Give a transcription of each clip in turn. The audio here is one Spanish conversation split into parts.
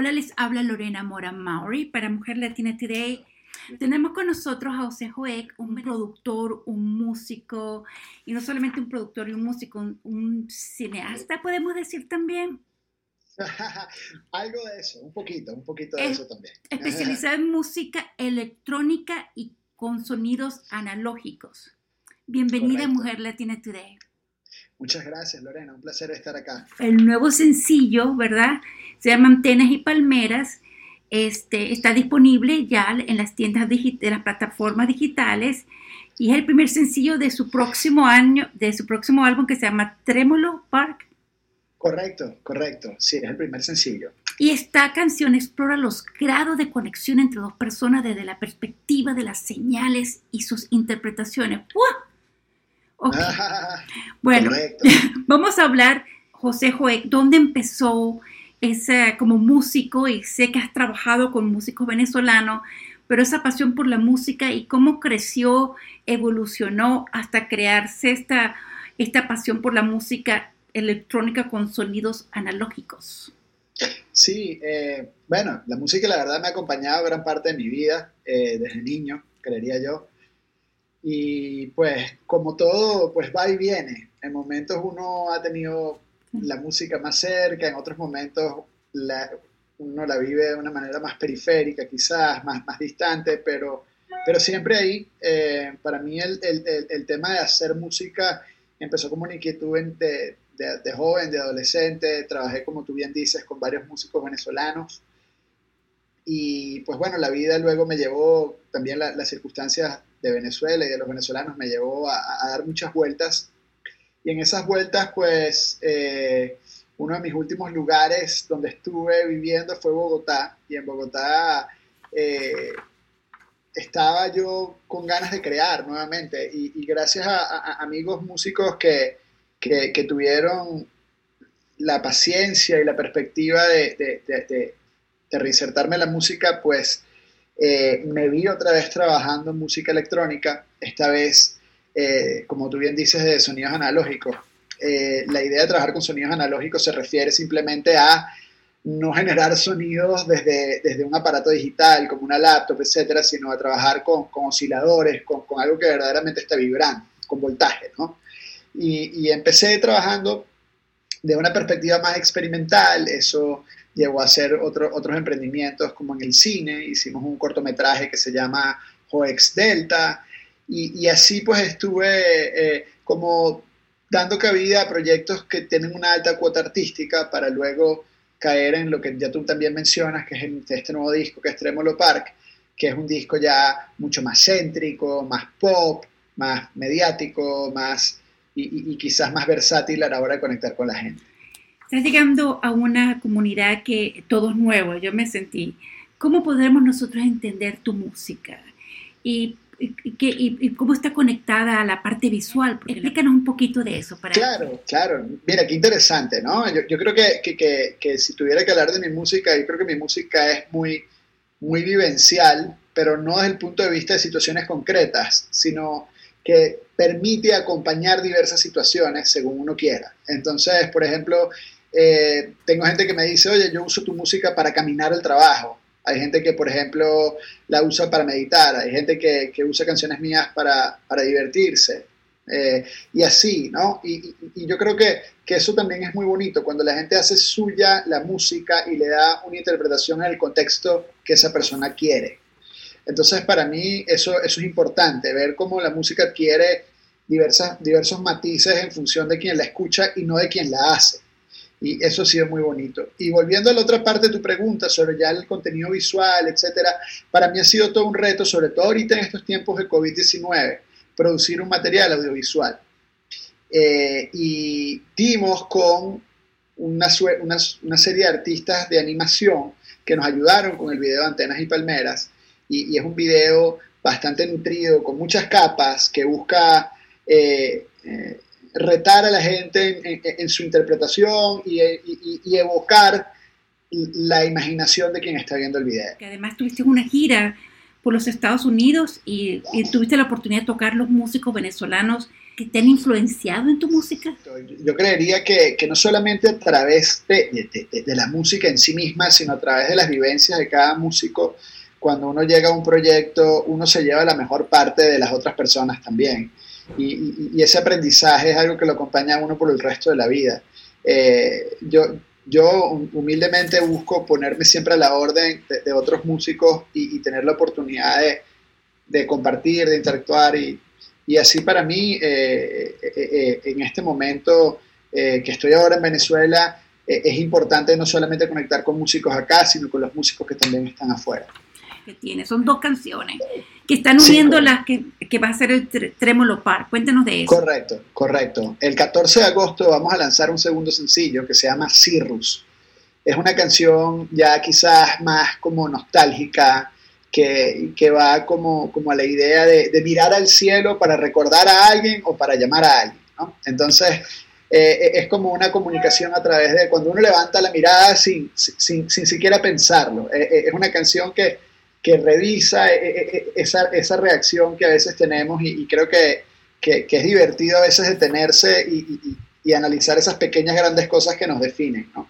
Hola, les habla Lorena Mora Maury para Mujer Latina Today. Tenemos con nosotros a José Joek, un productor, un músico, y no solamente un productor y un músico, un, cineasta, podemos decir también. Algo de eso, un poquito, un poquito de eso también. Especializado en música electrónica y con sonidos analógicos. Bienvenida a Mujer Latina Today. Muchas gracias, Lorena. Un placer estar acá. El nuevo sencillo, ¿verdad? Se llama Antenas y Palmeras. Este, está disponible ya en las tiendas de las plataformas digitales y es el primer sencillo de su próximo año, de su próximo álbum que se llama Trémolo Park. Correcto, correcto. Sí, es el primer sencillo. Y esta canción explora los grados de conexión entre dos personas desde la perspectiva de las señales y sus interpretaciones. bueno, vamos a hablar, José Joek, ¿dónde empezó ese, como músico? Y sé que has trabajado con músicos venezolanos, pero esa pasión por la música y cómo creció, evolucionó hasta crearse esta, esta pasión por la música electrónica con sonidos analógicos. Sí, eh, bueno, la música la verdad me ha acompañado gran parte de mi vida, eh, desde niño, creería yo. Y pues como todo, pues va y viene. En momentos uno ha tenido la música más cerca, en otros momentos uno la vive de una manera más periférica, quizás, más, más distante, pero, pero siempre ahí. Eh, para mí el, el, el, tema de hacer música empezó como una inquietud de, de, de, joven, de adolescente. Trabajé, como tú bien dices, con varios músicos venezolanos. Y pues bueno, la vida luego me llevó, también las circunstancias de Venezuela y de los venezolanos me llevó a, dar muchas vueltas. Y en esas vueltas, pues, eh, uno de mis últimos lugares donde estuve viviendo fue Bogotá. Y en Bogotá eh, estaba yo con ganas de crear nuevamente. Y, gracias a, amigos músicos que, que, tuvieron la paciencia y la perspectiva de, de, de, de reinsertarme la música, pues eh, me vi otra vez trabajando en música electrónica, esta vez, eh, como tú bien dices, de sonidos analógicos. Eh, la idea de trabajar con sonidos analógicos se refiere simplemente a no generar sonidos desde, desde un aparato digital, como una laptop, etcétera, sino a trabajar con, con osciladores, con, con, algo que verdaderamente está vibrando, con voltaje, ¿no? Y, y empecé trabajando de una perspectiva más experimental, eso llegó a hacer otro, otros emprendimientos como en el cine, hicimos un cortometraje que se llama Joex Delta, y, así pues estuve eh, como dando cabida a proyectos que tienen una alta cuota artística para luego caer en lo que ya tú también mencionas, que es este nuevo disco que es Tremolo Park, que es un disco ya mucho más céntrico, más pop, más mediático, más y, y quizás más versátil a la hora de conectar con la gente. Estás llegando a una comunidad que todo es nuevo, yo me sentí. ¿Cómo podremos nosotros entender tu música? Y, y, cómo está conectada a la parte visual. Explícanos un poquito de eso. Para claro, claro. Mira, qué interesante, ¿no? Yo, yo creo que, que, que, si tuviera que hablar de mi música, yo creo que mi música es muy, muy vivencial, pero no desde el punto de vista de situaciones concretas, sino que permite acompañar diversas situaciones según uno quiera. Entonces, por ejemplo, eh, tengo gente que me dice, oye, yo uso tu música para caminar el trabajo. Hay gente que, por ejemplo, la usa para meditar. Hay gente que, que usa canciones mías para, para divertirse. Eh, y así, ¿no? Y, y, yo creo que, que, eso también es muy bonito, cuando la gente hace suya la música y le da una interpretación en el contexto que esa persona quiere. Entonces, para mí eso, eso es importante, ver cómo la música adquiere diversas, diversos matices en función de quien la escucha y no de quien la hace. Y eso ha sido muy bonito. Y volviendo a la otra parte de tu pregunta sobre ya el contenido visual, etcétera, para mí ha sido todo un reto, sobre todo ahorita en estos tiempos de COVID-19, producir un material audiovisual. Eh, y dimos con una, una, una, serie de artistas de animación que nos ayudaron con el video de Antenas y Palmeras. Y, es un video bastante nutrido, con muchas capas, que busca eh, eh, retar a la gente en, su interpretación y, evocar la imaginación de quien está viendo el video. Que además tuviste una gira por los Estados Unidos y, tuviste la oportunidad de tocar los músicos venezolanos que te han influenciado en tu música? Yo creería que, que no solamente a través de, de, de, la música en sí misma, sino a través de las vivencias de cada músico, cuando uno llega a un proyecto, uno se lleva la mejor parte de las otras personas también. Y, y, y ese aprendizaje es algo que lo acompaña a uno por el resto de la vida. Eh, yo, yo humildemente busco ponerme siempre a la orden de, de otros músicos y, y, tener la oportunidad de, de compartir, de interactuar y, y así para mí, eh, eh, eh, en este momento que estoy ahora en Venezuela, es importante no solamente conectar con músicos acá, sino con los músicos que también están afuera. Que tiene, son dos canciones que están uniendo sí, las que, que, va a ser el Trémolo Par. Cuéntanos de eso. Correcto, correcto. El 14 de agosto vamos a lanzar un segundo sencillo que se llama Cirrus. Es una canción ya quizás más como nostálgica, que, que, va como, como a la idea de, de, mirar al cielo para recordar a alguien o para llamar a alguien. ¿no? Entonces, eh, es como una comunicación a través de cuando uno levanta la mirada sin, sin, sin siquiera pensarlo. Eh, eh, es una canción que, que revisa esa, esa, reacción que a veces tenemos y, y creo que, que, es divertido a veces detenerse y, y, y, analizar esas pequeñas grandes cosas que nos definen. ¿no?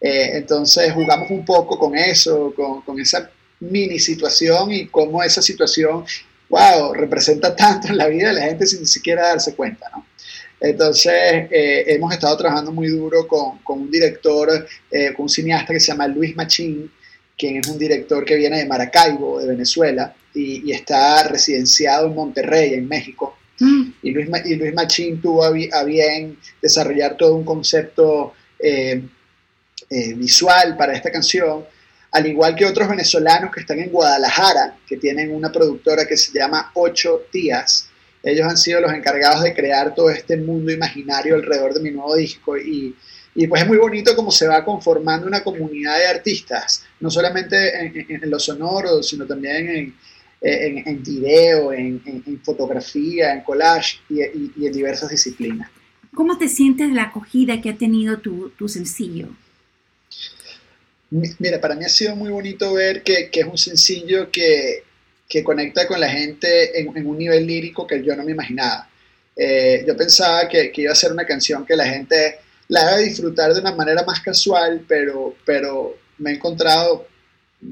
entonces, jugamos un poco con eso, con, con esa mini situación y cómo esa situación, wow, representa tanto en la vida de la gente sin siquiera darse cuenta, ¿no? Entonces, eh, hemos estado trabajando muy duro con, con un director, eh, con un cineasta que se llama Luis Machín, quien es un director que viene de Maracaibo, de Venezuela, y, y está residenciado en Monterrey, en México. Mm. Y, Luis, y Luis Machín tuvo a, bien desarrollar todo un concepto eh, visual para esta canción, al igual que otros venezolanos que están en Guadalajara, que tienen una productora que se llama Ocho Días. Ellos han sido los encargados de crear todo este mundo imaginario alrededor de mi nuevo disco y, y pues es muy bonito cómo se va conformando una comunidad de artistas, no solamente en, en, en lo sonoro, sino también en, en, video, en, fotografía, en collage y, y, y, en diversas disciplinas. ¿Cómo te sientes de la acogida que ha tenido tu, tu sencillo? Mira, para mí ha sido muy bonito ver que, que es un sencillo que, que, conecta con la gente en, un nivel lírico que yo no me imaginaba. Eh, yo pensaba que, iba a ser una canción que la gente la iba a disfrutar de una manera más casual, pero, pero me he encontrado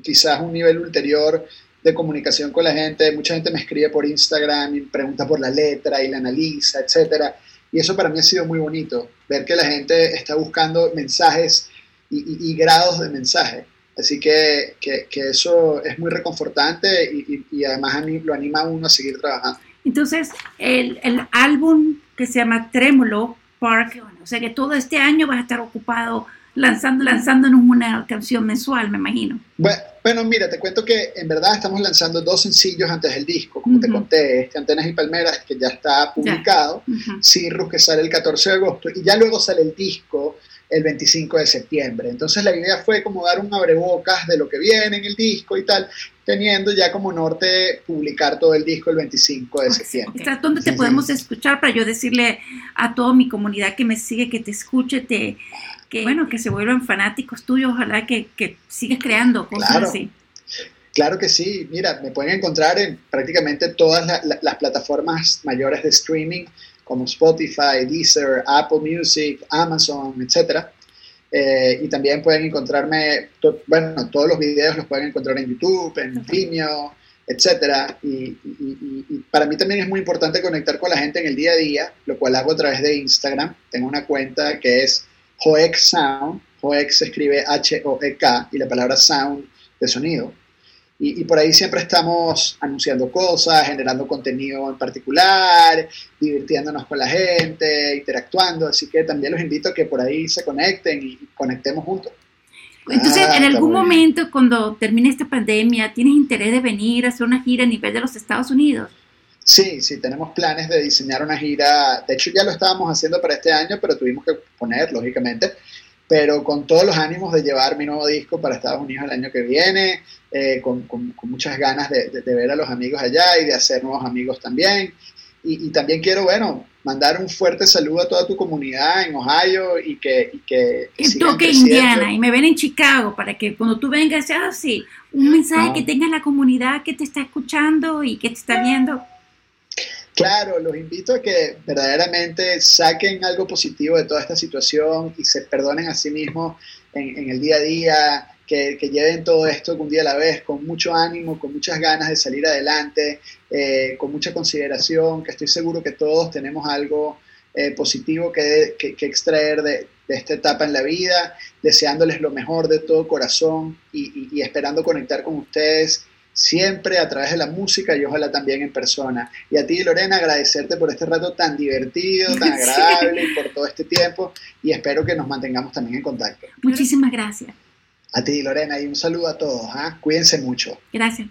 quizás un nivel ulterior de comunicación con la gente. Mucha gente me escribe por Instagram y pregunta por la letra y la analiza, etc. Y eso para mí ha sido muy bonito, ver que la gente está buscando mensajes y, y grados de mensaje. Así que, que, que, eso es muy reconfortante y, y además lo anima a uno a seguir trabajando. Entonces, el, el álbum que se llama Trémolo Park, o sea que todo este año vas a estar ocupado lanzando, lanzándonos una canción mensual, me imagino. Bueno, bueno, mira, te cuento que en verdad estamos lanzando dos sencillos antes del disco, como uh -huh. te conté, este Antenas y Palmeras, que ya está publicado, uh -huh. Cirrus, que sale el 14 de agosto, y ya luego sale el disco el 25 de septiembre. Entonces la idea fue como dar un abrebocas de lo que viene en el disco y tal, teniendo ya como norte publicar todo el disco el 25 de septiembre. Okay. ¿Dónde te sí, podemos sí. escuchar para yo decirle a toda mi comunidad que me sigue, que te escuche, te, que bueno, que se vuelvan fanáticos tuyos, ojalá que, que sigas creando cosas claro. así? Claro que sí, mira, me pueden encontrar en prácticamente todas la, la, las plataformas mayores de streaming, como Spotify, Deezer, Apple Music, Amazon, etc. Eh, y también pueden encontrarme, to, bueno, todos los videos los pueden encontrar en YouTube, en Vimeo, etc. Y, y, y, para mí también es muy importante conectar con la gente en el día a día, lo cual hago a través de Instagram. Tengo una cuenta que es Hoek Sound, Hoek se escribe H-O-E-K y la palabra sound de sonido. Y, y, por ahí siempre estamos anunciando cosas, generando contenido en particular, divirtiéndonos con la gente, interactuando, así que también los invito a que por ahí se conecten y conectemos juntos. Entonces, ah, en algún momento, cuando termine esta pandemia, ¿tienes interés de venir a hacer una gira a nivel de los Estados Unidos? Sí, sí, tenemos planes de diseñar una gira. De hecho, ya lo estábamos haciendo para este año, pero tuvimos que poner, lógicamente, pero con todos los ánimos de llevar mi nuevo disco para Estados Unidos el año que viene, eh, con, con, con, muchas ganas de, de, de, ver a los amigos allá y de hacer nuevos amigos también. Y, y, también quiero, bueno, mandar un fuerte saludo a toda tu comunidad en Ohio y que... Y que, que toque Indiana y me ven en Chicago para que cuando tú vengas, ah, sí, un mensaje no. que tenga la comunidad que te está escuchando y que te está viendo. Claro, los invito a que verdaderamente saquen algo positivo de toda esta situación y se perdonen a sí mismos en, el día a día, que, lleven todo esto un día a la vez, con mucho ánimo, con muchas ganas de salir adelante, eh, con mucha consideración, que estoy seguro que todos tenemos algo eh, positivo que, extraer de, esta etapa en la vida, deseándoles lo mejor de todo corazón y esperando conectar con ustedes siempre a través de la música y ojalá también en persona. Y a ti, Lorena, agradecerte por este rato tan divertido, tan agradable y por todo este tiempo y espero que nos mantengamos también en contacto. Muchísimas gracias. A ti, Lorena, y un saludo a todos. ¿ah? Cuídense mucho. Gracias.